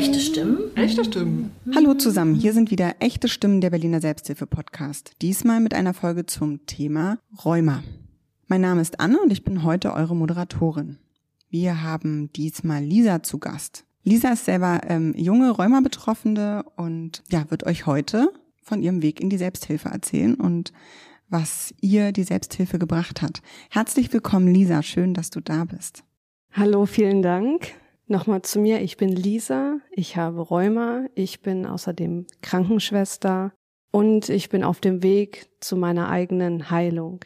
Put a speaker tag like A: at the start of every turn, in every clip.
A: Echte Stimmen?
B: Echte Stimmen.
C: Hallo zusammen, hier sind wieder echte Stimmen der Berliner Selbsthilfe Podcast. Diesmal mit einer Folge zum Thema Rheuma. Mein Name ist Anne und ich bin heute eure Moderatorin. Wir haben diesmal Lisa zu Gast. Lisa ist selber ähm, junge Rheuma-Betroffene und ja, wird euch heute von ihrem Weg in die Selbsthilfe erzählen und was ihr die Selbsthilfe gebracht hat. Herzlich willkommen, Lisa. Schön, dass du da bist.
D: Hallo, vielen Dank. Nochmal zu mir. Ich bin Lisa. Ich habe Rheuma. Ich bin außerdem Krankenschwester und ich bin auf dem Weg zu meiner eigenen Heilung.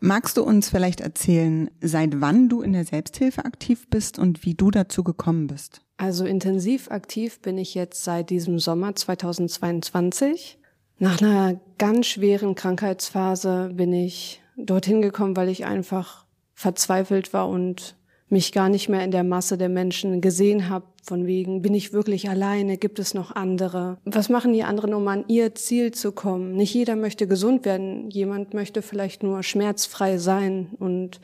C: Magst du uns vielleicht erzählen, seit wann du in der Selbsthilfe aktiv bist und wie du dazu gekommen bist?
D: Also intensiv aktiv bin ich jetzt seit diesem Sommer 2022. Nach einer ganz schweren Krankheitsphase bin ich dorthin gekommen, weil ich einfach verzweifelt war und mich gar nicht mehr in der Masse der Menschen gesehen habe, von wegen, bin ich wirklich alleine, gibt es noch andere? Was machen die anderen, um an ihr Ziel zu kommen? Nicht jeder möchte gesund werden, jemand möchte vielleicht nur schmerzfrei sein. Und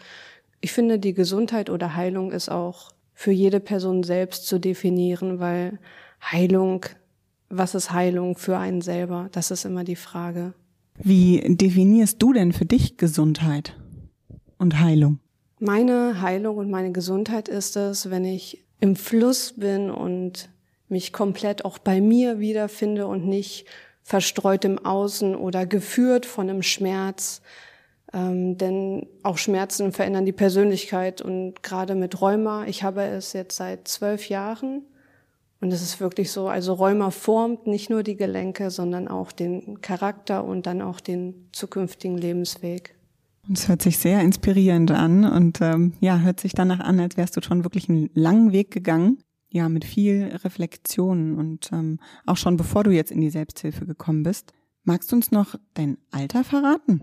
D: ich finde, die Gesundheit oder Heilung ist auch für jede Person selbst zu definieren, weil Heilung was ist Heilung für einen selber? Das ist immer die Frage.
C: Wie definierst du denn für dich Gesundheit und Heilung?
D: Meine Heilung und meine Gesundheit ist es, wenn ich im Fluss bin und mich komplett auch bei mir wiederfinde und nicht verstreut im Außen oder geführt von einem Schmerz. Ähm, denn auch Schmerzen verändern die Persönlichkeit und gerade mit Rheuma, ich habe es jetzt seit zwölf Jahren und es ist wirklich so, also Rheuma formt nicht nur die Gelenke, sondern auch den Charakter und dann auch den zukünftigen Lebensweg.
C: Es hört sich sehr inspirierend an und ähm, ja, hört sich danach an, als wärst du schon wirklich einen langen Weg gegangen. Ja, mit viel Reflexion und ähm, auch schon bevor du jetzt in die Selbsthilfe gekommen bist. Magst du uns noch dein Alter verraten?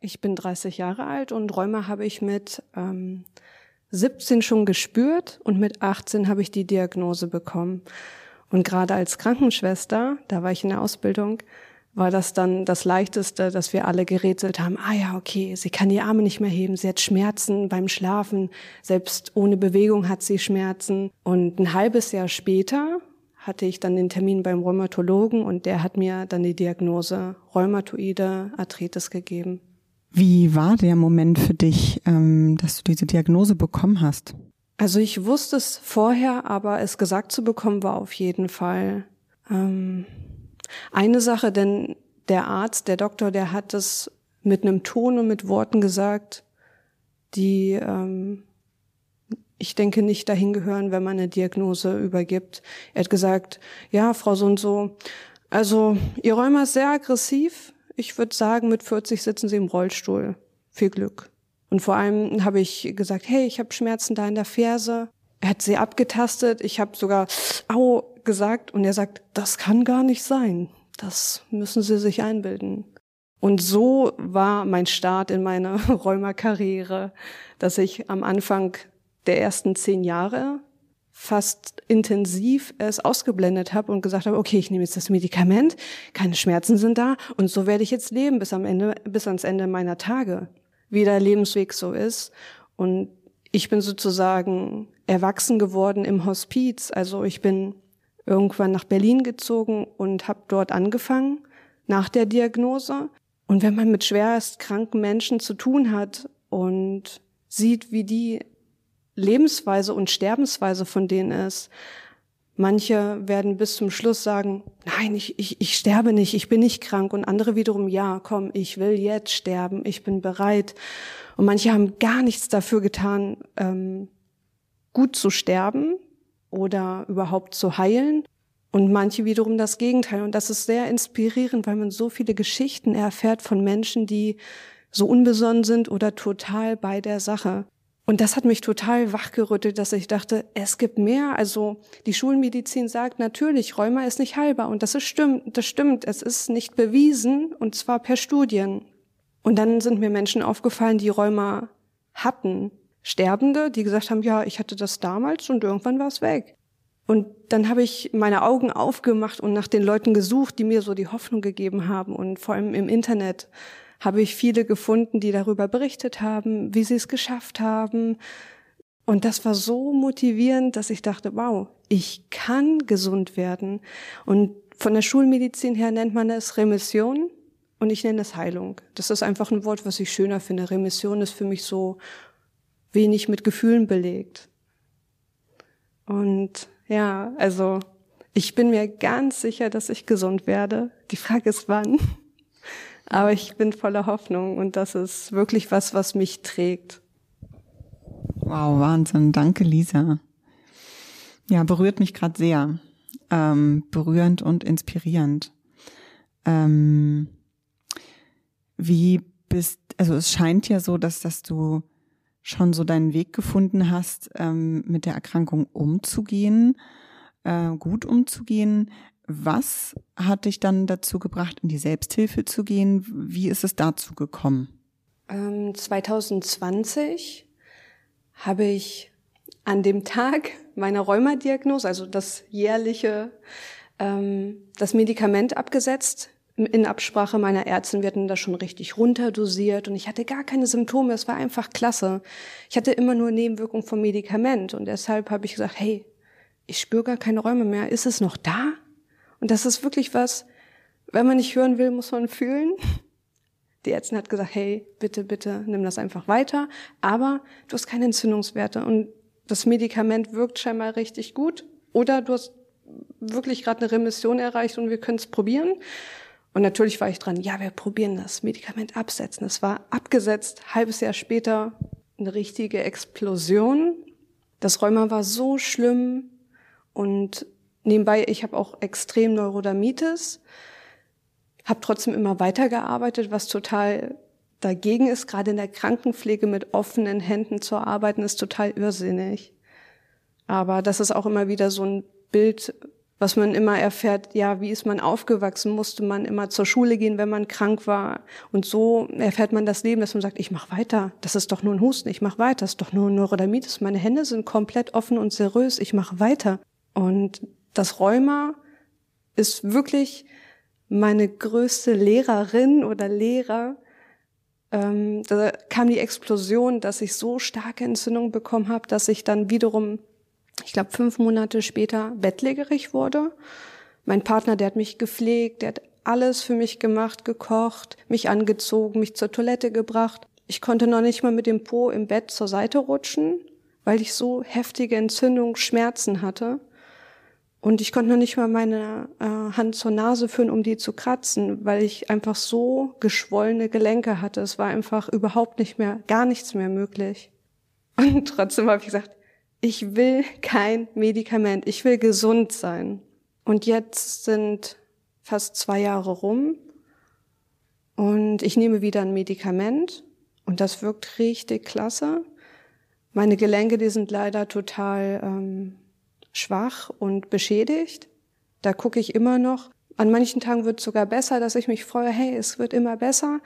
D: Ich bin 30 Jahre alt und Rheuma habe ich mit ähm, 17 schon gespürt und mit 18 habe ich die Diagnose bekommen. Und gerade als Krankenschwester, da war ich in der Ausbildung, war das dann das Leichteste, dass wir alle gerätselt haben, ah ja, okay, sie kann die Arme nicht mehr heben, sie hat Schmerzen beim Schlafen, selbst ohne Bewegung hat sie Schmerzen. Und ein halbes Jahr später hatte ich dann den Termin beim Rheumatologen und der hat mir dann die Diagnose Rheumatoide Arthritis gegeben.
C: Wie war der Moment für dich, ähm, dass du diese Diagnose bekommen hast?
D: Also ich wusste es vorher, aber es gesagt zu bekommen war auf jeden Fall ähm, eine Sache, denn der Arzt, der Doktor, der hat es mit einem Ton und mit Worten gesagt, die ähm, ich denke nicht dahin gehören, wenn man eine Diagnose übergibt. Er hat gesagt, ja, Frau so und so, also Ihr Rheuma ist sehr aggressiv, ich würde sagen, mit 40 sitzen sie im Rollstuhl. Viel Glück. Und vor allem habe ich gesagt, hey, ich habe Schmerzen da in der Ferse. Er hat sie abgetastet. Ich habe sogar au gesagt und er sagt, das kann gar nicht sein. Das müssen Sie sich einbilden. Und so war mein Start in meiner Rheumakarriere, dass ich am Anfang der ersten zehn Jahre fast intensiv es ausgeblendet habe und gesagt habe, okay, ich nehme jetzt das Medikament, keine Schmerzen sind da und so werde ich jetzt leben bis am Ende, bis ans Ende meiner Tage, wie der Lebensweg so ist. Und ich bin sozusagen erwachsen geworden im Hospiz. Also ich bin irgendwann nach Berlin gezogen und habe dort angefangen nach der Diagnose. Und wenn man mit schwerst kranken Menschen zu tun hat und sieht, wie die Lebensweise und Sterbensweise von denen ist. Manche werden bis zum Schluss sagen, nein, ich, ich, ich sterbe nicht, ich bin nicht krank. Und andere wiederum, ja, komm, ich will jetzt sterben, ich bin bereit. Und manche haben gar nichts dafür getan, ähm, gut zu sterben oder überhaupt zu heilen. Und manche wiederum das Gegenteil. Und das ist sehr inspirierend, weil man so viele Geschichten erfährt von Menschen, die so unbesonnen sind oder total bei der Sache. Und das hat mich total wachgerüttelt, dass ich dachte, es gibt mehr. Also die Schulmedizin sagt natürlich, Rheuma ist nicht heilbar. Und das ist stimmt, das stimmt. Es ist nicht bewiesen und zwar per Studien. Und dann sind mir Menschen aufgefallen, die Rheuma hatten. Sterbende, die gesagt haben, ja, ich hatte das damals und irgendwann war es weg. Und dann habe ich meine Augen aufgemacht und nach den Leuten gesucht, die mir so die Hoffnung gegeben haben und vor allem im Internet habe ich viele gefunden, die darüber berichtet haben, wie sie es geschafft haben. Und das war so motivierend, dass ich dachte, wow, ich kann gesund werden. Und von der Schulmedizin her nennt man es Remission und ich nenne es Heilung. Das ist einfach ein Wort, was ich schöner finde. Remission ist für mich so wenig mit Gefühlen belegt. Und ja, also ich bin mir ganz sicher, dass ich gesund werde. Die Frage ist wann. Aber ich bin voller Hoffnung und das ist wirklich was, was mich trägt.
C: Wow, Wahnsinn. Danke, Lisa. Ja, berührt mich gerade sehr. Ähm, berührend und inspirierend. Ähm, wie bist, also es scheint ja so, dass, dass du schon so deinen Weg gefunden hast, ähm, mit der Erkrankung umzugehen, äh, gut umzugehen. Was hat dich dann dazu gebracht, in die Selbsthilfe zu gehen? Wie ist es dazu gekommen?
D: Ähm, 2020 habe ich an dem Tag meiner Rheumadiagnose, also das jährliche, ähm, das Medikament abgesetzt. In Absprache meiner Ärztin, wir hatten das schon richtig runterdosiert und ich hatte gar keine Symptome. Es war einfach klasse. Ich hatte immer nur Nebenwirkungen vom Medikament und deshalb habe ich gesagt, hey, ich spüre gar keine Räume mehr. Ist es noch da? Und das ist wirklich was, wenn man nicht hören will, muss man fühlen. Die Ärztin hat gesagt, hey, bitte, bitte, nimm das einfach weiter. Aber du hast keine Entzündungswerte und das Medikament wirkt scheinbar richtig gut. Oder du hast wirklich gerade eine Remission erreicht und wir können es probieren. Und natürlich war ich dran, ja, wir probieren das Medikament absetzen. Es war abgesetzt, halbes Jahr später eine richtige Explosion. Das Rheuma war so schlimm, und nebenbei, ich habe auch extrem Neurodermitis, habe trotzdem immer weitergearbeitet, was total dagegen ist. Gerade in der Krankenpflege mit offenen Händen zu arbeiten, ist total irrsinnig. Aber das ist auch immer wieder so ein Bild, was man immer erfährt, ja, wie ist man aufgewachsen, musste man immer zur Schule gehen, wenn man krank war. Und so erfährt man das Leben, dass man sagt, ich mache weiter, das ist doch nur ein Husten, ich mache weiter, das ist doch nur Neurodermitis, meine Hände sind komplett offen und serös, ich mache weiter. Und das Rheuma ist wirklich meine größte Lehrerin oder Lehrer. Ähm, da kam die Explosion, dass ich so starke Entzündung bekommen habe, dass ich dann wiederum, ich glaube, fünf Monate später bettlägerig wurde. Mein Partner, der hat mich gepflegt, der hat alles für mich gemacht, gekocht, mich angezogen, mich zur Toilette gebracht. Ich konnte noch nicht mal mit dem Po im Bett zur Seite rutschen, weil ich so heftige Entzündung, Schmerzen hatte. Und ich konnte noch nicht mal meine äh, Hand zur Nase führen, um die zu kratzen, weil ich einfach so geschwollene Gelenke hatte. Es war einfach überhaupt nicht mehr, gar nichts mehr möglich. Und trotzdem habe ich gesagt, ich will kein Medikament, ich will gesund sein. Und jetzt sind fast zwei Jahre rum und ich nehme wieder ein Medikament und das wirkt richtig klasse. Meine Gelenke, die sind leider total ähm, schwach und beschädigt. Da gucke ich immer noch. An manchen Tagen wird es sogar besser, dass ich mich freue, hey, es wird immer besser.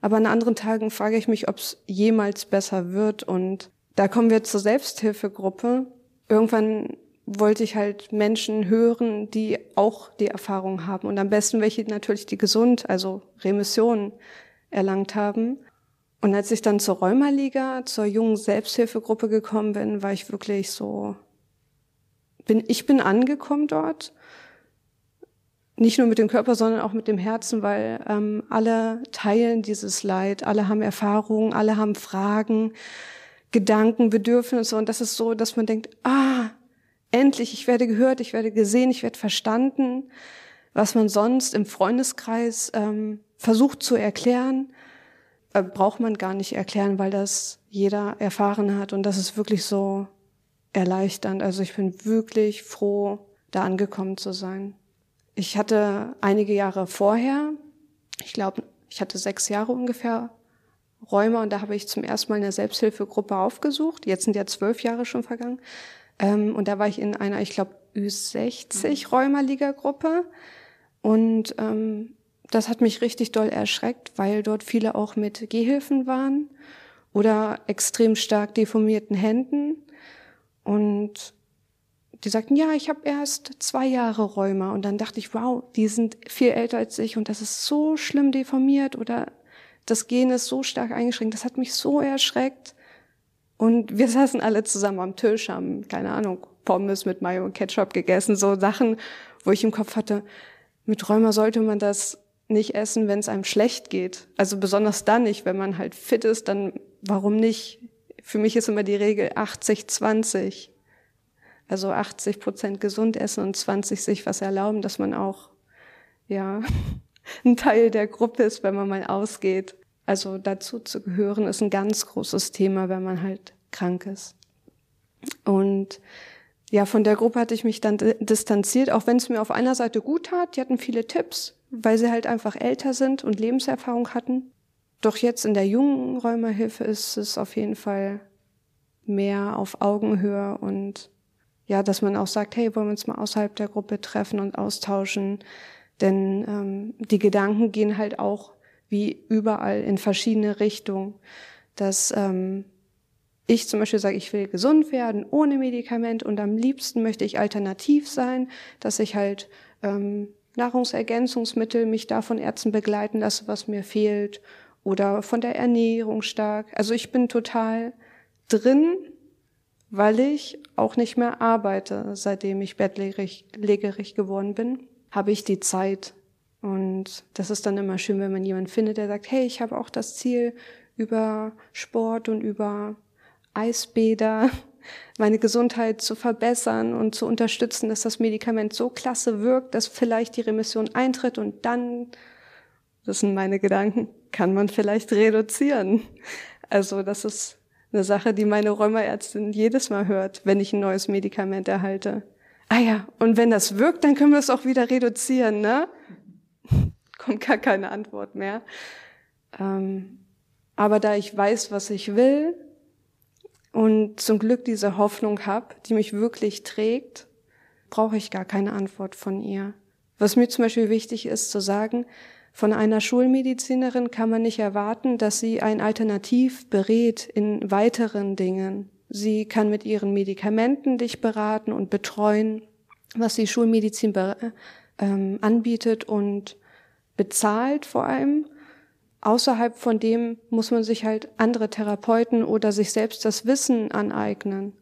D: Aber an anderen Tagen frage ich mich, ob es jemals besser wird. Und da kommen wir zur Selbsthilfegruppe. Irgendwann wollte ich halt Menschen hören, die auch die Erfahrung haben. Und am besten welche natürlich die gesund, also Remission erlangt haben. Und als ich dann zur Rheumaliga, zur jungen Selbsthilfegruppe gekommen bin, war ich wirklich so, bin, ich bin angekommen dort. Nicht nur mit dem Körper, sondern auch mit dem Herzen, weil ähm, alle teilen dieses Leid, alle haben Erfahrungen, alle haben Fragen, Gedanken, Bedürfnisse. Und das ist so, dass man denkt, ah, endlich, ich werde gehört, ich werde gesehen, ich werde verstanden, was man sonst im Freundeskreis ähm, versucht zu erklären, äh, braucht man gar nicht erklären, weil das jeder erfahren hat. Und das ist wirklich so erleichternd. Also ich bin wirklich froh, da angekommen zu sein. Ich hatte einige Jahre vorher, ich glaube, ich hatte sechs Jahre ungefähr Räume und da habe ich zum ersten Mal eine Selbsthilfegruppe aufgesucht. Jetzt sind ja zwölf Jahre schon vergangen. Ähm, und da war ich in einer, ich glaube, Ü60 Rheumaliga-Gruppe. Und ähm, das hat mich richtig doll erschreckt, weil dort viele auch mit Gehhilfen waren oder extrem stark deformierten Händen. Und die sagten, ja, ich habe erst zwei Jahre Rheuma. Und dann dachte ich, wow, die sind viel älter als ich und das ist so schlimm deformiert oder das Gen ist so stark eingeschränkt. Das hat mich so erschreckt. Und wir saßen alle zusammen am Tisch, haben, keine Ahnung, Pommes mit Mayo und Ketchup gegessen, so Sachen, wo ich im Kopf hatte, mit Rheuma sollte man das nicht essen, wenn es einem schlecht geht. Also besonders dann nicht, wenn man halt fit ist, dann warum nicht? Für mich ist immer die Regel 80-20. Also 80 Prozent gesund essen und 20 sich was erlauben, dass man auch, ja, ein Teil der Gruppe ist, wenn man mal ausgeht. Also dazu zu gehören ist ein ganz großes Thema, wenn man halt krank ist. Und ja, von der Gruppe hatte ich mich dann distanziert, auch wenn es mir auf einer Seite gut tat. Die hatten viele Tipps, weil sie halt einfach älter sind und Lebenserfahrung hatten. Doch jetzt in der jungen Räumerhilfe ist es auf jeden Fall mehr auf Augenhöhe und ja, dass man auch sagt, hey, wollen wir uns mal außerhalb der Gruppe treffen und austauschen. Denn ähm, die Gedanken gehen halt auch wie überall in verschiedene Richtungen. Dass ähm, ich zum Beispiel sage, ich will gesund werden ohne Medikament und am liebsten möchte ich alternativ sein, dass ich halt ähm, Nahrungsergänzungsmittel mich da von Ärzten begleiten lasse, was mir fehlt oder von der Ernährung stark. Also ich bin total drin, weil ich auch nicht mehr arbeite, seitdem ich bettlägerig geworden bin, habe ich die Zeit und das ist dann immer schön, wenn man jemanden findet, der sagt, hey, ich habe auch das Ziel, über Sport und über Eisbäder meine Gesundheit zu verbessern und zu unterstützen, dass das Medikament so klasse wirkt, dass vielleicht die Remission eintritt und dann, das sind meine Gedanken, kann man vielleicht reduzieren. Also das ist eine Sache, die meine Rheumaärztin jedes Mal hört, wenn ich ein neues Medikament erhalte. Ah ja, und wenn das wirkt, dann können wir es auch wieder reduzieren, ne? kommt gar keine Antwort mehr. Ähm, aber da ich weiß, was ich will und zum Glück diese Hoffnung habe, die mich wirklich trägt, brauche ich gar keine Antwort von ihr. Was mir zum Beispiel wichtig ist zu sagen, von einer Schulmedizinerin kann man nicht erwarten, dass sie ein Alternativ berät in weiteren Dingen. Sie kann mit ihren Medikamenten dich beraten und betreuen, was die Schulmedizin ähm, anbietet und bezahlt vor allem. Außerhalb von dem muss man sich halt andere Therapeuten oder sich selbst das Wissen aneignen.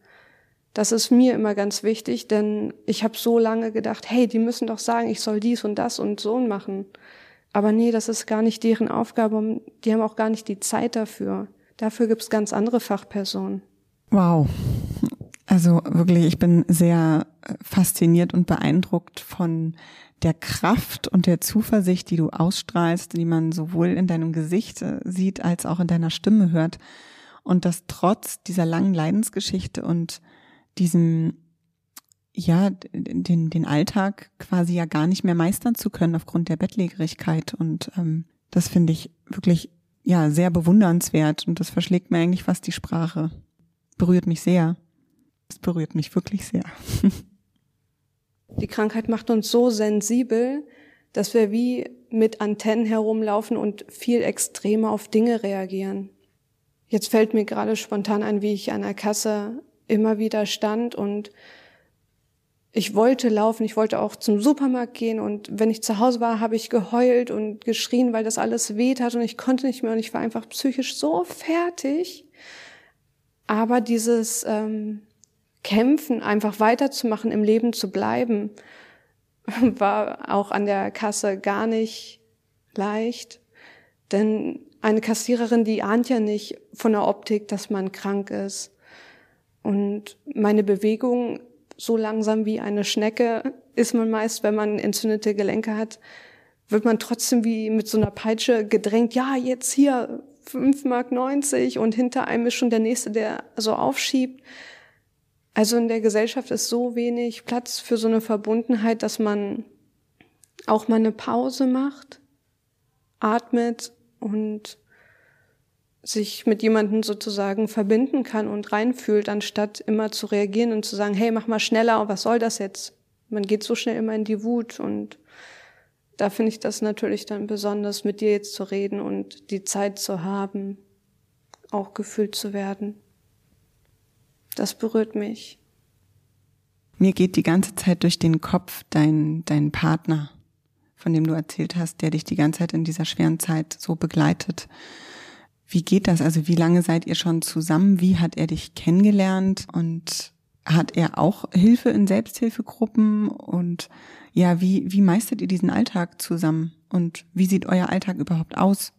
D: Das ist mir immer ganz wichtig, denn ich habe so lange gedacht, hey, die müssen doch sagen, ich soll dies und das und so machen. Aber nee, das ist gar nicht deren Aufgabe. Die haben auch gar nicht die Zeit dafür. Dafür gibt's ganz andere Fachpersonen.
C: Wow. Also wirklich, ich bin sehr fasziniert und beeindruckt von der Kraft und der Zuversicht, die du ausstrahlst, die man sowohl in deinem Gesicht äh, sieht als auch in deiner Stimme hört. Und das trotz dieser langen Leidensgeschichte und diesem, ja, den, den Alltag quasi ja gar nicht mehr meistern zu können aufgrund der Bettlägerigkeit. Und ähm, das finde ich wirklich, ja, sehr bewundernswert. Und das verschlägt mir eigentlich fast die Sprache. Berührt mich sehr. Es berührt mich wirklich sehr.
D: Die Krankheit macht uns so sensibel, dass wir wie mit Antennen herumlaufen und viel extremer auf Dinge reagieren. Jetzt fällt mir gerade spontan ein, wie ich an der Kasse immer wieder stand und ich wollte laufen, ich wollte auch zum Supermarkt gehen und wenn ich zu Hause war, habe ich geheult und geschrien, weil das alles weht hat und ich konnte nicht mehr und ich war einfach psychisch so fertig. Aber dieses ähm, kämpfen, einfach weiterzumachen, im Leben zu bleiben, war auch an der Kasse gar nicht leicht. Denn eine Kassiererin, die ahnt ja nicht von der Optik, dass man krank ist. Und meine Bewegung, so langsam wie eine Schnecke, ist man meist, wenn man entzündete Gelenke hat, wird man trotzdem wie mit so einer Peitsche gedrängt, ja, jetzt hier 5,90 Mark und hinter einem ist schon der Nächste, der so aufschiebt. Also in der Gesellschaft ist so wenig Platz für so eine Verbundenheit, dass man auch mal eine Pause macht, atmet und sich mit jemandem sozusagen verbinden kann und reinfühlt, anstatt immer zu reagieren und zu sagen, hey, mach mal schneller, was soll das jetzt? Man geht so schnell immer in die Wut und da finde ich das natürlich dann besonders, mit dir jetzt zu reden und die Zeit zu haben, auch gefühlt zu werden. Das berührt mich.
C: Mir geht die ganze Zeit durch den Kopf dein, dein Partner, von dem du erzählt hast, der dich die ganze Zeit in dieser schweren Zeit so begleitet. Wie geht das? Also wie lange seid ihr schon zusammen? Wie hat er dich kennengelernt? Und hat er auch Hilfe in Selbsthilfegruppen? Und ja, wie, wie meistert ihr diesen Alltag zusammen? Und wie sieht euer Alltag überhaupt aus?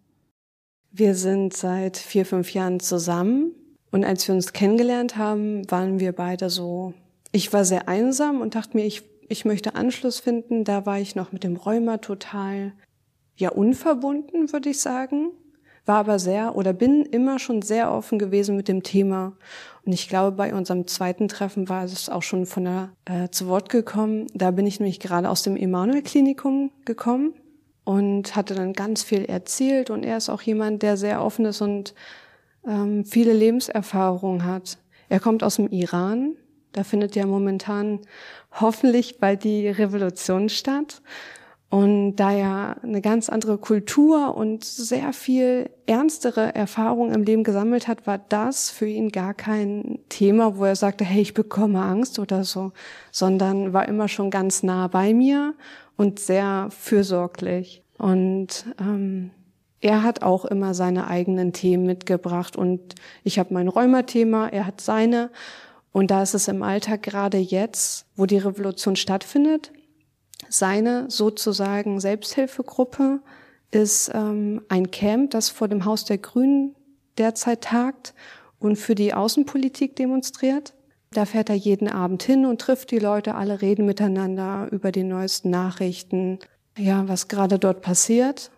D: Wir sind seit vier, fünf Jahren zusammen. Und als wir uns kennengelernt haben, waren wir beide so, ich war sehr einsam und dachte mir, ich, ich möchte Anschluss finden. Da war ich noch mit dem Rheuma total, ja, unverbunden, würde ich sagen war aber sehr oder bin immer schon sehr offen gewesen mit dem Thema. Und ich glaube, bei unserem zweiten Treffen war es auch schon von der äh, zu Wort gekommen. Da bin ich nämlich gerade aus dem Emanuel-Klinikum gekommen und hatte dann ganz viel erzählt. Und er ist auch jemand, der sehr offen ist und ähm, viele Lebenserfahrungen hat. Er kommt aus dem Iran. Da findet ja momentan hoffentlich bald die Revolution statt. Und da er eine ganz andere Kultur und sehr viel ernstere Erfahrungen im Leben gesammelt hat, war das für ihn gar kein Thema, wo er sagte, hey, ich bekomme Angst oder so, sondern war immer schon ganz nah bei mir und sehr fürsorglich. Und ähm, er hat auch immer seine eigenen Themen mitgebracht und ich habe mein Rheuma-Thema, er hat seine. Und da ist es im Alltag gerade jetzt, wo die Revolution stattfindet, seine sozusagen Selbsthilfegruppe ist ähm, ein Camp, das vor dem Haus der Grünen derzeit tagt und für die Außenpolitik demonstriert. Da fährt er jeden Abend hin und trifft die Leute, alle reden miteinander über die neuesten Nachrichten, ja, was gerade dort passiert.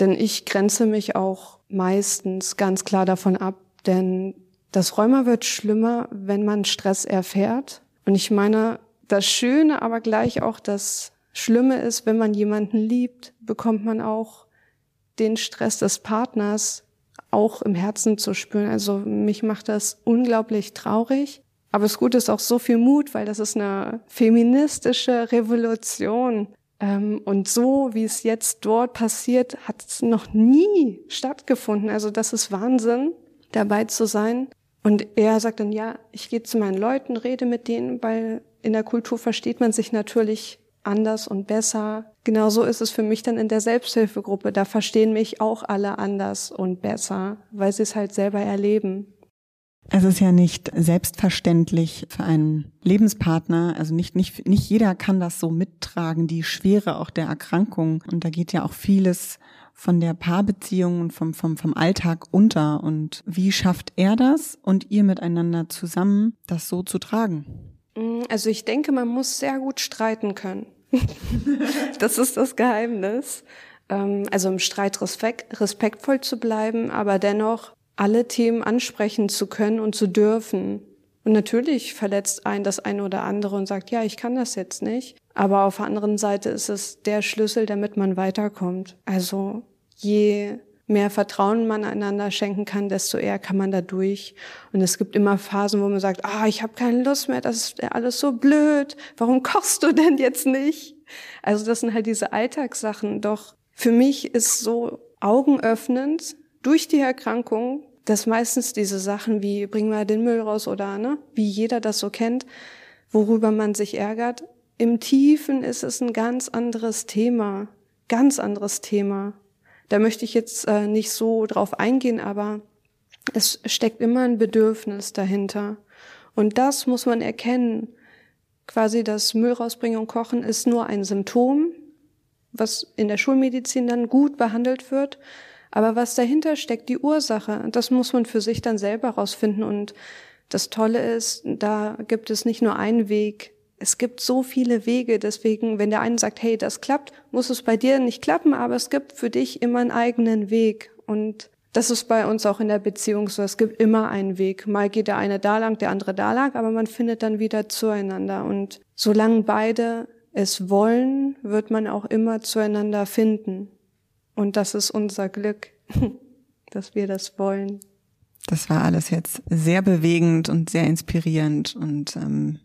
D: Denn ich grenze mich auch meistens ganz klar davon ab, denn das Rheuma wird schlimmer, wenn man Stress erfährt. Und ich meine, das Schöne, aber gleich auch das Schlimme ist, wenn man jemanden liebt, bekommt man auch den Stress des Partners auch im Herzen zu spüren. Also mich macht das unglaublich traurig. Aber es gut ist auch so viel Mut, weil das ist eine feministische Revolution. Ähm, und so, wie es jetzt dort passiert, hat es noch nie stattgefunden. Also das ist Wahnsinn, dabei zu sein. Und er sagt dann, ja, ich gehe zu meinen Leuten, rede mit denen, weil in der Kultur versteht man sich natürlich anders und besser. Genauso ist es für mich dann in der Selbsthilfegruppe. Da verstehen mich auch alle anders und besser, weil sie es halt selber erleben.
C: Es ist ja nicht selbstverständlich für einen Lebenspartner, also nicht, nicht, nicht jeder kann das so mittragen, die Schwere auch der Erkrankung. Und da geht ja auch vieles von der Paarbeziehung und vom, vom, vom Alltag unter. Und wie schafft er das und ihr miteinander zusammen, das so zu tragen?
D: Also ich denke, man muss sehr gut streiten können. das ist das Geheimnis. Ähm, also im Streit respekt, respektvoll zu bleiben, aber dennoch alle Themen ansprechen zu können und zu dürfen. Und natürlich verletzt ein das eine oder andere und sagt, ja, ich kann das jetzt nicht. Aber auf der anderen Seite ist es der Schlüssel, damit man weiterkommt. Also je mehr Vertrauen man einander schenken kann, desto eher kann man da durch. Und es gibt immer Phasen, wo man sagt, ah, ich habe keine Lust mehr, das ist alles so blöd. Warum kochst du denn jetzt nicht? Also das sind halt diese Alltagssachen. Doch für mich ist so augenöffnend durch die Erkrankung, dass meistens diese Sachen wie bring mal den Müll raus oder ne, wie jeder das so kennt, worüber man sich ärgert, im Tiefen ist es ein ganz anderes Thema, ganz anderes Thema. Da möchte ich jetzt äh, nicht so drauf eingehen, aber es steckt immer ein Bedürfnis dahinter. Und das muss man erkennen. Quasi das Müll rausbringen und kochen ist nur ein Symptom, was in der Schulmedizin dann gut behandelt wird. Aber was dahinter steckt, die Ursache, das muss man für sich dann selber rausfinden. Und das Tolle ist, da gibt es nicht nur einen Weg, es gibt so viele Wege, deswegen, wenn der eine sagt, hey, das klappt, muss es bei dir nicht klappen, aber es gibt für dich immer einen eigenen Weg. Und das ist bei uns auch in der Beziehung so. Es gibt immer einen Weg. Mal geht der eine da lang, der andere da lang, aber man findet dann wieder zueinander. Und solange beide es wollen, wird man auch immer zueinander finden. Und das ist unser Glück, dass wir das wollen.
C: Das war alles jetzt sehr bewegend und sehr inspirierend und ähm,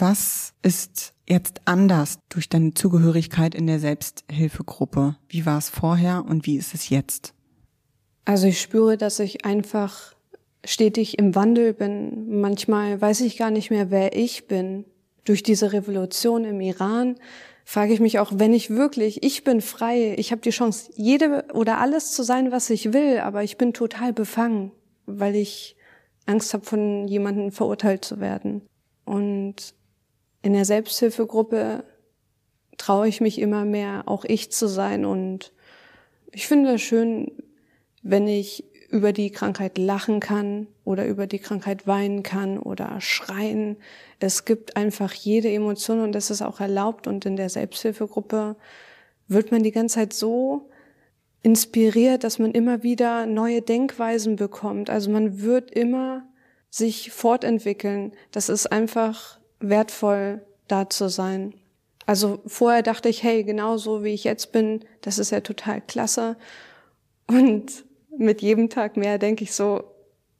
C: was ist jetzt anders durch deine Zugehörigkeit in der Selbsthilfegruppe? Wie war es vorher und wie ist es jetzt?
D: Also ich spüre, dass ich einfach stetig im Wandel bin. Manchmal weiß ich gar nicht mehr, wer ich bin. durch diese Revolution im Iran frage ich mich auch, wenn ich wirklich, ich bin frei, ich habe die Chance, jede oder alles zu sein, was ich will, aber ich bin total befangen, weil ich Angst habe, von jemandem verurteilt zu werden. Und in der Selbsthilfegruppe traue ich mich immer mehr, auch ich zu sein. Und ich finde es schön, wenn ich über die Krankheit lachen kann oder über die Krankheit weinen kann oder schreien. Es gibt einfach jede Emotion und das ist auch erlaubt. Und in der Selbsthilfegruppe wird man die ganze Zeit so inspiriert, dass man immer wieder neue Denkweisen bekommt. Also man wird immer sich fortentwickeln. Das ist einfach wertvoll, da zu sein. Also vorher dachte ich, hey, genau so wie ich jetzt bin, das ist ja total klasse. Und mit jedem Tag mehr denke ich so,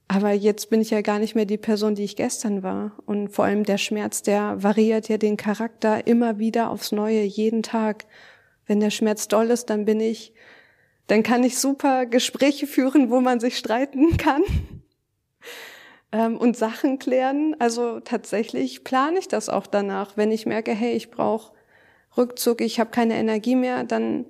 D: aber jetzt bin ich ja gar nicht mehr die Person, die ich gestern war. Und vor allem der Schmerz, der variiert ja den Charakter immer wieder aufs Neue, jeden Tag. Wenn der Schmerz doll ist, dann bin ich, dann kann ich super Gespräche führen, wo man sich streiten kann ähm, und Sachen klären. Also tatsächlich plane ich das auch danach. Wenn ich merke, hey, ich brauche Rückzug, ich habe keine Energie mehr, dann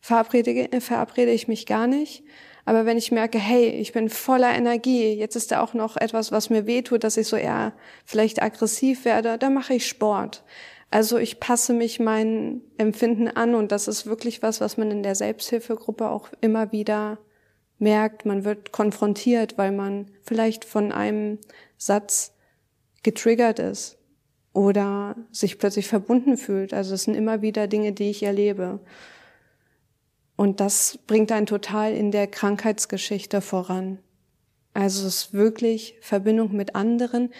D: verabrede, verabrede ich mich gar nicht. Aber wenn ich merke, hey, ich bin voller Energie, jetzt ist da auch noch etwas, was mir wehtut, dass ich so eher vielleicht aggressiv werde, dann mache ich Sport. Also ich passe mich meinen Empfinden an und das ist wirklich was, was man in der Selbsthilfegruppe auch immer wieder merkt. Man wird konfrontiert, weil man vielleicht von einem Satz getriggert ist oder sich plötzlich verbunden fühlt. Also es sind immer wieder Dinge, die ich erlebe. Und das bringt einen total in der Krankheitsgeschichte voran. Also es ist wirklich Verbindung mit anderen,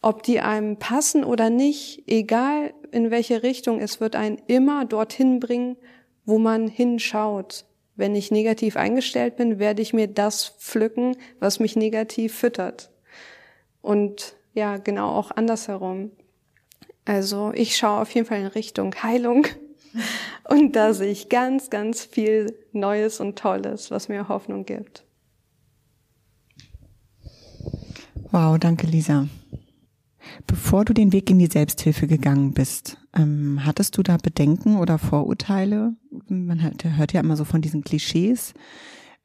D: ob die einem passen oder nicht, egal in welche Richtung, es wird einen immer dorthin bringen, wo man hinschaut. Wenn ich negativ eingestellt bin, werde ich mir das pflücken, was mich negativ füttert. Und ja, genau auch andersherum. Also ich schaue auf jeden Fall in Richtung Heilung und da sehe ich ganz, ganz viel Neues und Tolles, was mir Hoffnung gibt.
C: Wow, danke Lisa. Bevor du den Weg in die Selbsthilfe gegangen bist, ähm, hattest du da Bedenken oder Vorurteile? Man hört, hört ja immer so von diesen Klischees.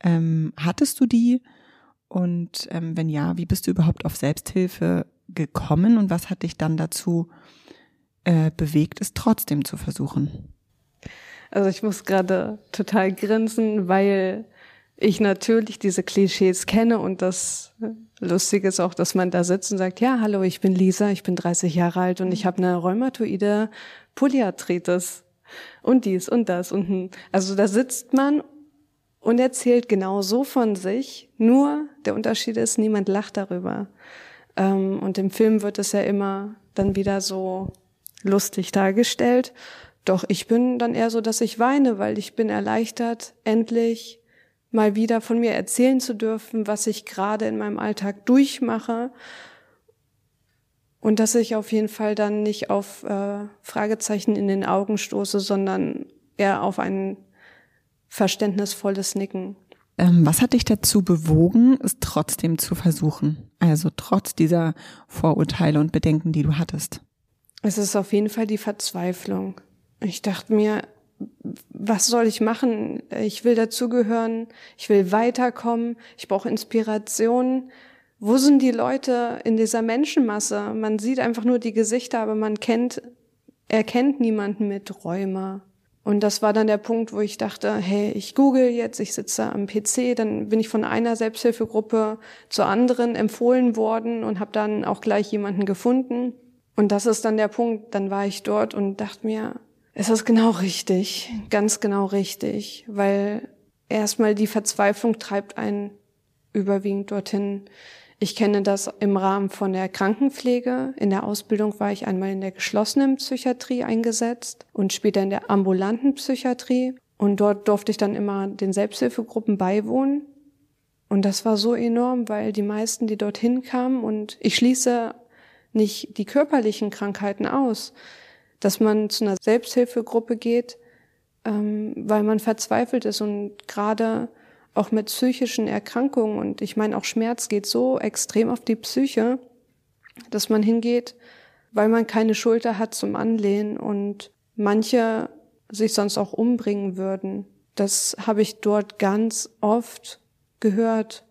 C: Ähm, hattest du die? Und ähm, wenn ja, wie bist du überhaupt auf Selbsthilfe gekommen und was hat dich dann dazu äh, bewegt, es trotzdem zu versuchen?
D: Also ich muss gerade total grinsen, weil ich natürlich diese Klischees kenne und das Lustige ist auch, dass man da sitzt und sagt, ja, hallo, ich bin Lisa, ich bin 30 Jahre alt und ich habe eine rheumatoide Polyarthritis und dies und das und hm. also da sitzt man und erzählt genau so von sich, nur der Unterschied ist, niemand lacht darüber. Ähm, und im Film wird es ja immer dann wieder so lustig dargestellt. Doch ich bin dann eher so, dass ich weine, weil ich bin erleichtert, endlich mal wieder von mir erzählen zu dürfen, was ich gerade in meinem Alltag durchmache. Und dass ich auf jeden Fall dann nicht auf äh, Fragezeichen in den Augen stoße, sondern eher auf ein verständnisvolles Nicken.
C: Ähm, was hat dich dazu bewogen, es trotzdem zu versuchen? Also trotz dieser Vorurteile und Bedenken, die du hattest?
D: Es ist auf jeden Fall die Verzweiflung. Ich dachte mir, was soll ich machen? Ich will dazugehören, ich will weiterkommen, ich brauche Inspiration. Wo sind die Leute in dieser Menschenmasse? Man sieht einfach nur die Gesichter, aber man kennt, erkennt niemanden mit Rheuma. Und das war dann der Punkt, wo ich dachte, hey, ich google jetzt, ich sitze am PC, dann bin ich von einer Selbsthilfegruppe zur anderen empfohlen worden und habe dann auch gleich jemanden gefunden. Und das ist dann der Punkt, dann war ich dort und dachte mir, es ist genau richtig, ganz genau richtig, weil erstmal die Verzweiflung treibt einen überwiegend dorthin. Ich kenne das im Rahmen von der Krankenpflege. In der Ausbildung war ich einmal in der geschlossenen Psychiatrie eingesetzt und später in der ambulanten Psychiatrie. Und dort durfte ich dann immer den Selbsthilfegruppen beiwohnen. Und das war so enorm, weil die meisten, die dorthin kamen, und ich schließe nicht die körperlichen Krankheiten aus, dass man zu einer Selbsthilfegruppe geht, ähm, weil man verzweifelt ist und gerade auch mit psychischen Erkrankungen und ich meine auch Schmerz geht so extrem auf die Psyche, dass man hingeht weil man keine Schulter hat zum Anlehnen und manche sich sonst auch umbringen würden. Das habe ich dort ganz oft gehört.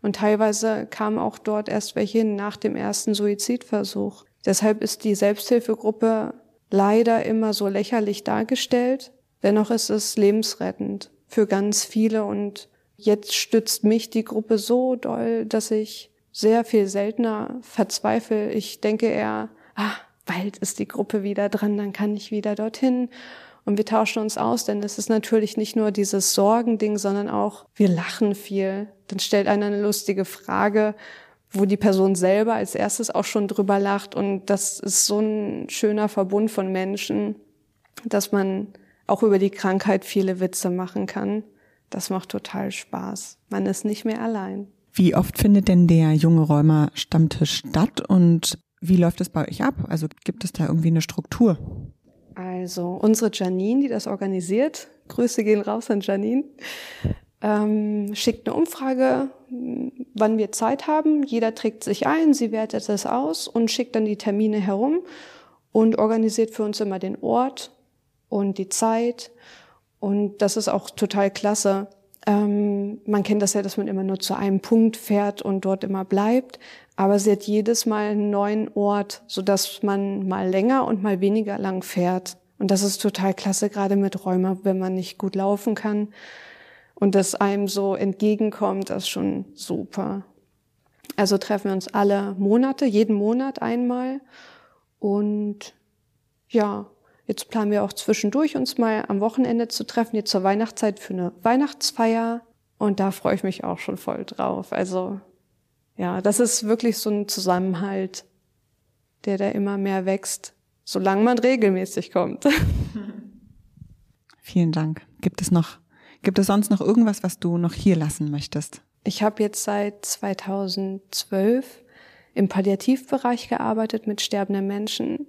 D: Und teilweise kamen auch dort erst welche nach dem ersten Suizidversuch. Deshalb ist die Selbsthilfegruppe leider immer so lächerlich dargestellt. Dennoch ist es lebensrettend für ganz viele und jetzt stützt mich die Gruppe so doll, dass ich sehr viel seltener verzweifle. Ich denke eher, ah, bald ist die Gruppe wieder dran, dann kann ich wieder dorthin. Und wir tauschen uns aus, denn es ist natürlich nicht nur dieses Sorgending, sondern auch, wir lachen viel. Dann stellt einer eine lustige Frage, wo die Person selber als erstes auch schon drüber lacht. Und das ist so ein schöner Verbund von Menschen, dass man auch über die Krankheit viele Witze machen kann. Das macht total Spaß. Man ist nicht mehr allein.
C: Wie oft findet denn der junge Räumer Stammtisch statt und wie läuft es bei euch ab? Also gibt es da irgendwie eine Struktur?
D: Also unsere Janine, die das organisiert, Grüße gehen raus an Janine, ähm, schickt eine Umfrage, wann wir Zeit haben. Jeder trägt sich ein, sie wertet es aus und schickt dann die Termine herum und organisiert für uns immer den Ort und die Zeit. Und das ist auch total klasse. Ähm, man kennt das ja, dass man immer nur zu einem Punkt fährt und dort immer bleibt. Aber sie hat jedes Mal einen neuen Ort, so dass man mal länger und mal weniger lang fährt. Und das ist total klasse, gerade mit Rheuma, wenn man nicht gut laufen kann. Und das einem so entgegenkommt, das ist schon super. Also treffen wir uns alle Monate, jeden Monat einmal. Und ja, jetzt planen wir auch zwischendurch uns mal am Wochenende zu treffen, jetzt zur Weihnachtszeit für eine Weihnachtsfeier. Und da freue ich mich auch schon voll drauf. Also ja, das ist wirklich so ein Zusammenhalt, der da immer mehr wächst, solange man regelmäßig kommt.
C: Vielen Dank. Gibt es noch Gibt es sonst noch irgendwas, was du noch hier lassen möchtest?
D: Ich habe jetzt seit 2012 im Palliativbereich gearbeitet mit sterbenden Menschen.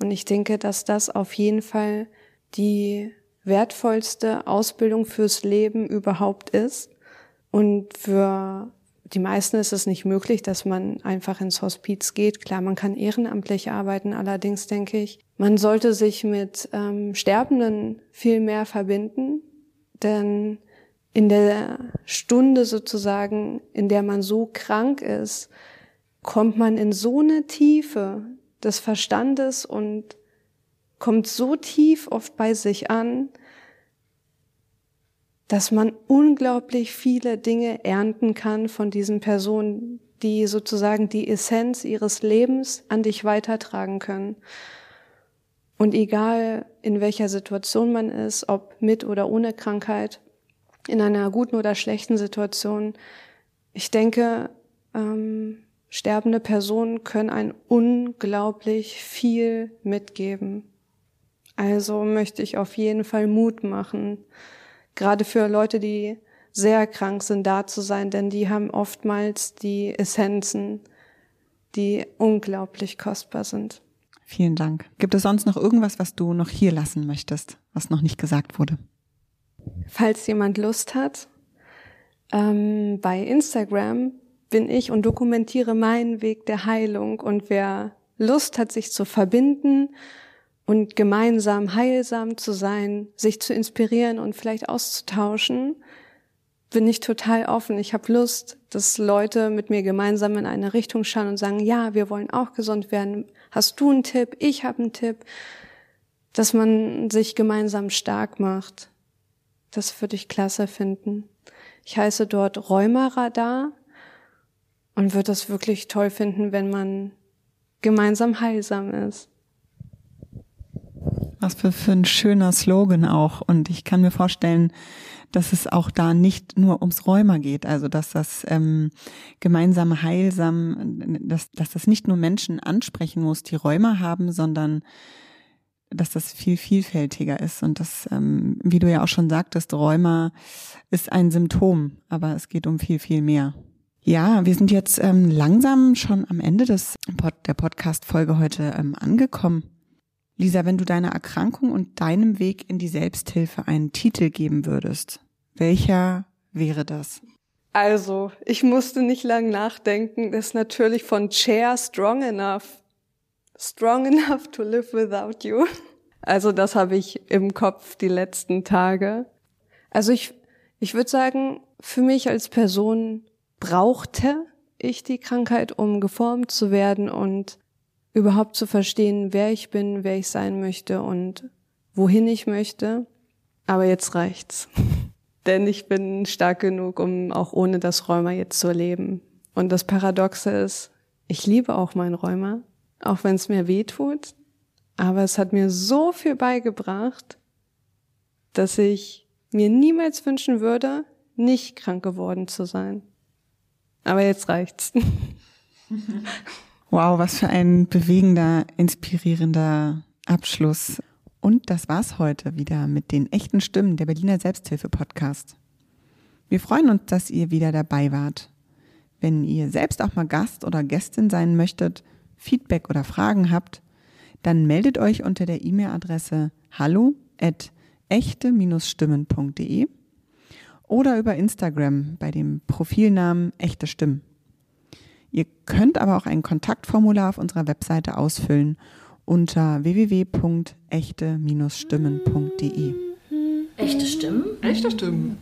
D: Und ich denke, dass das auf jeden Fall die wertvollste Ausbildung fürs Leben überhaupt ist. Und für die meisten ist es nicht möglich, dass man einfach ins Hospiz geht. Klar, man kann ehrenamtlich arbeiten. Allerdings denke ich, man sollte sich mit ähm, Sterbenden viel mehr verbinden, denn in der Stunde sozusagen, in der man so krank ist, kommt man in so eine Tiefe des Verstandes und kommt so tief oft bei sich an, dass man unglaublich viele Dinge ernten kann von diesen Personen, die sozusagen die Essenz ihres Lebens an dich weitertragen können. Und egal in welcher Situation man ist, ob mit oder ohne Krankheit, in einer guten oder schlechten Situation, ich denke, ähm, sterbende Personen können ein unglaublich viel mitgeben. Also möchte ich auf jeden Fall Mut machen, gerade für Leute, die sehr krank sind, da zu sein, denn die haben oftmals die Essenzen, die unglaublich kostbar sind.
C: Vielen Dank. Gibt es sonst noch irgendwas, was du noch hier lassen möchtest, was noch nicht gesagt wurde?
D: Falls jemand Lust hat, ähm, bei Instagram bin ich und dokumentiere meinen Weg der Heilung und wer Lust hat, sich zu verbinden und gemeinsam heilsam zu sein, sich zu inspirieren und vielleicht auszutauschen, bin ich total offen. Ich habe Lust, dass Leute mit mir gemeinsam in eine Richtung schauen und sagen, ja, wir wollen auch gesund werden. Hast du einen Tipp? Ich habe einen Tipp. Dass man sich gemeinsam stark macht. Das würde ich klasse finden. Ich heiße dort Rheumaradar und würde es wirklich toll finden, wenn man gemeinsam heilsam ist.
C: Was für ein schöner Slogan auch. Und ich kann mir vorstellen, dass es auch da nicht nur ums Rheuma geht, also dass das ähm, gemeinsame Heilsam, dass, dass das nicht nur Menschen ansprechen muss, die Rheuma haben, sondern dass das viel vielfältiger ist und das, ähm, wie du ja auch schon sagtest, Rheuma ist ein Symptom, aber es geht um viel, viel mehr. Ja, wir sind jetzt ähm, langsam schon am Ende des Pod der Podcast-Folge heute ähm, angekommen. Lisa, wenn du deiner Erkrankung und deinem Weg in die Selbsthilfe einen Titel geben würdest, welcher wäre das?
D: Also, ich musste nicht lang nachdenken. Das ist natürlich von Chair Strong Enough. Strong enough to live without you. Also das habe ich im Kopf die letzten Tage. Also ich, ich würde sagen, für mich als Person brauchte ich die Krankheit, um geformt zu werden und überhaupt zu verstehen, wer ich bin, wer ich sein möchte und wohin ich möchte. Aber jetzt reicht's. Denn ich bin stark genug, um auch ohne das Rheuma jetzt zu leben. Und das Paradoxe ist, ich liebe auch mein Rheuma, auch wenn es mir weh tut. Aber es hat mir so viel beigebracht, dass ich mir niemals wünschen würde, nicht krank geworden zu sein. Aber jetzt reicht's.
C: Wow, was für ein bewegender, inspirierender Abschluss. Und das war's heute wieder mit den echten Stimmen der Berliner Selbsthilfe Podcast. Wir freuen uns, dass ihr wieder dabei wart. Wenn ihr selbst auch mal Gast oder Gästin sein möchtet, Feedback oder Fragen habt, dann meldet euch unter der E-Mail-Adresse hallo at echte-stimmen.de oder über Instagram bei dem Profilnamen echte Stimmen. Ihr könnt aber auch ein Kontaktformular auf unserer Webseite ausfüllen unter www.echte-stimmen.de.
A: Echte Stimmen?
B: Echte Stimmen.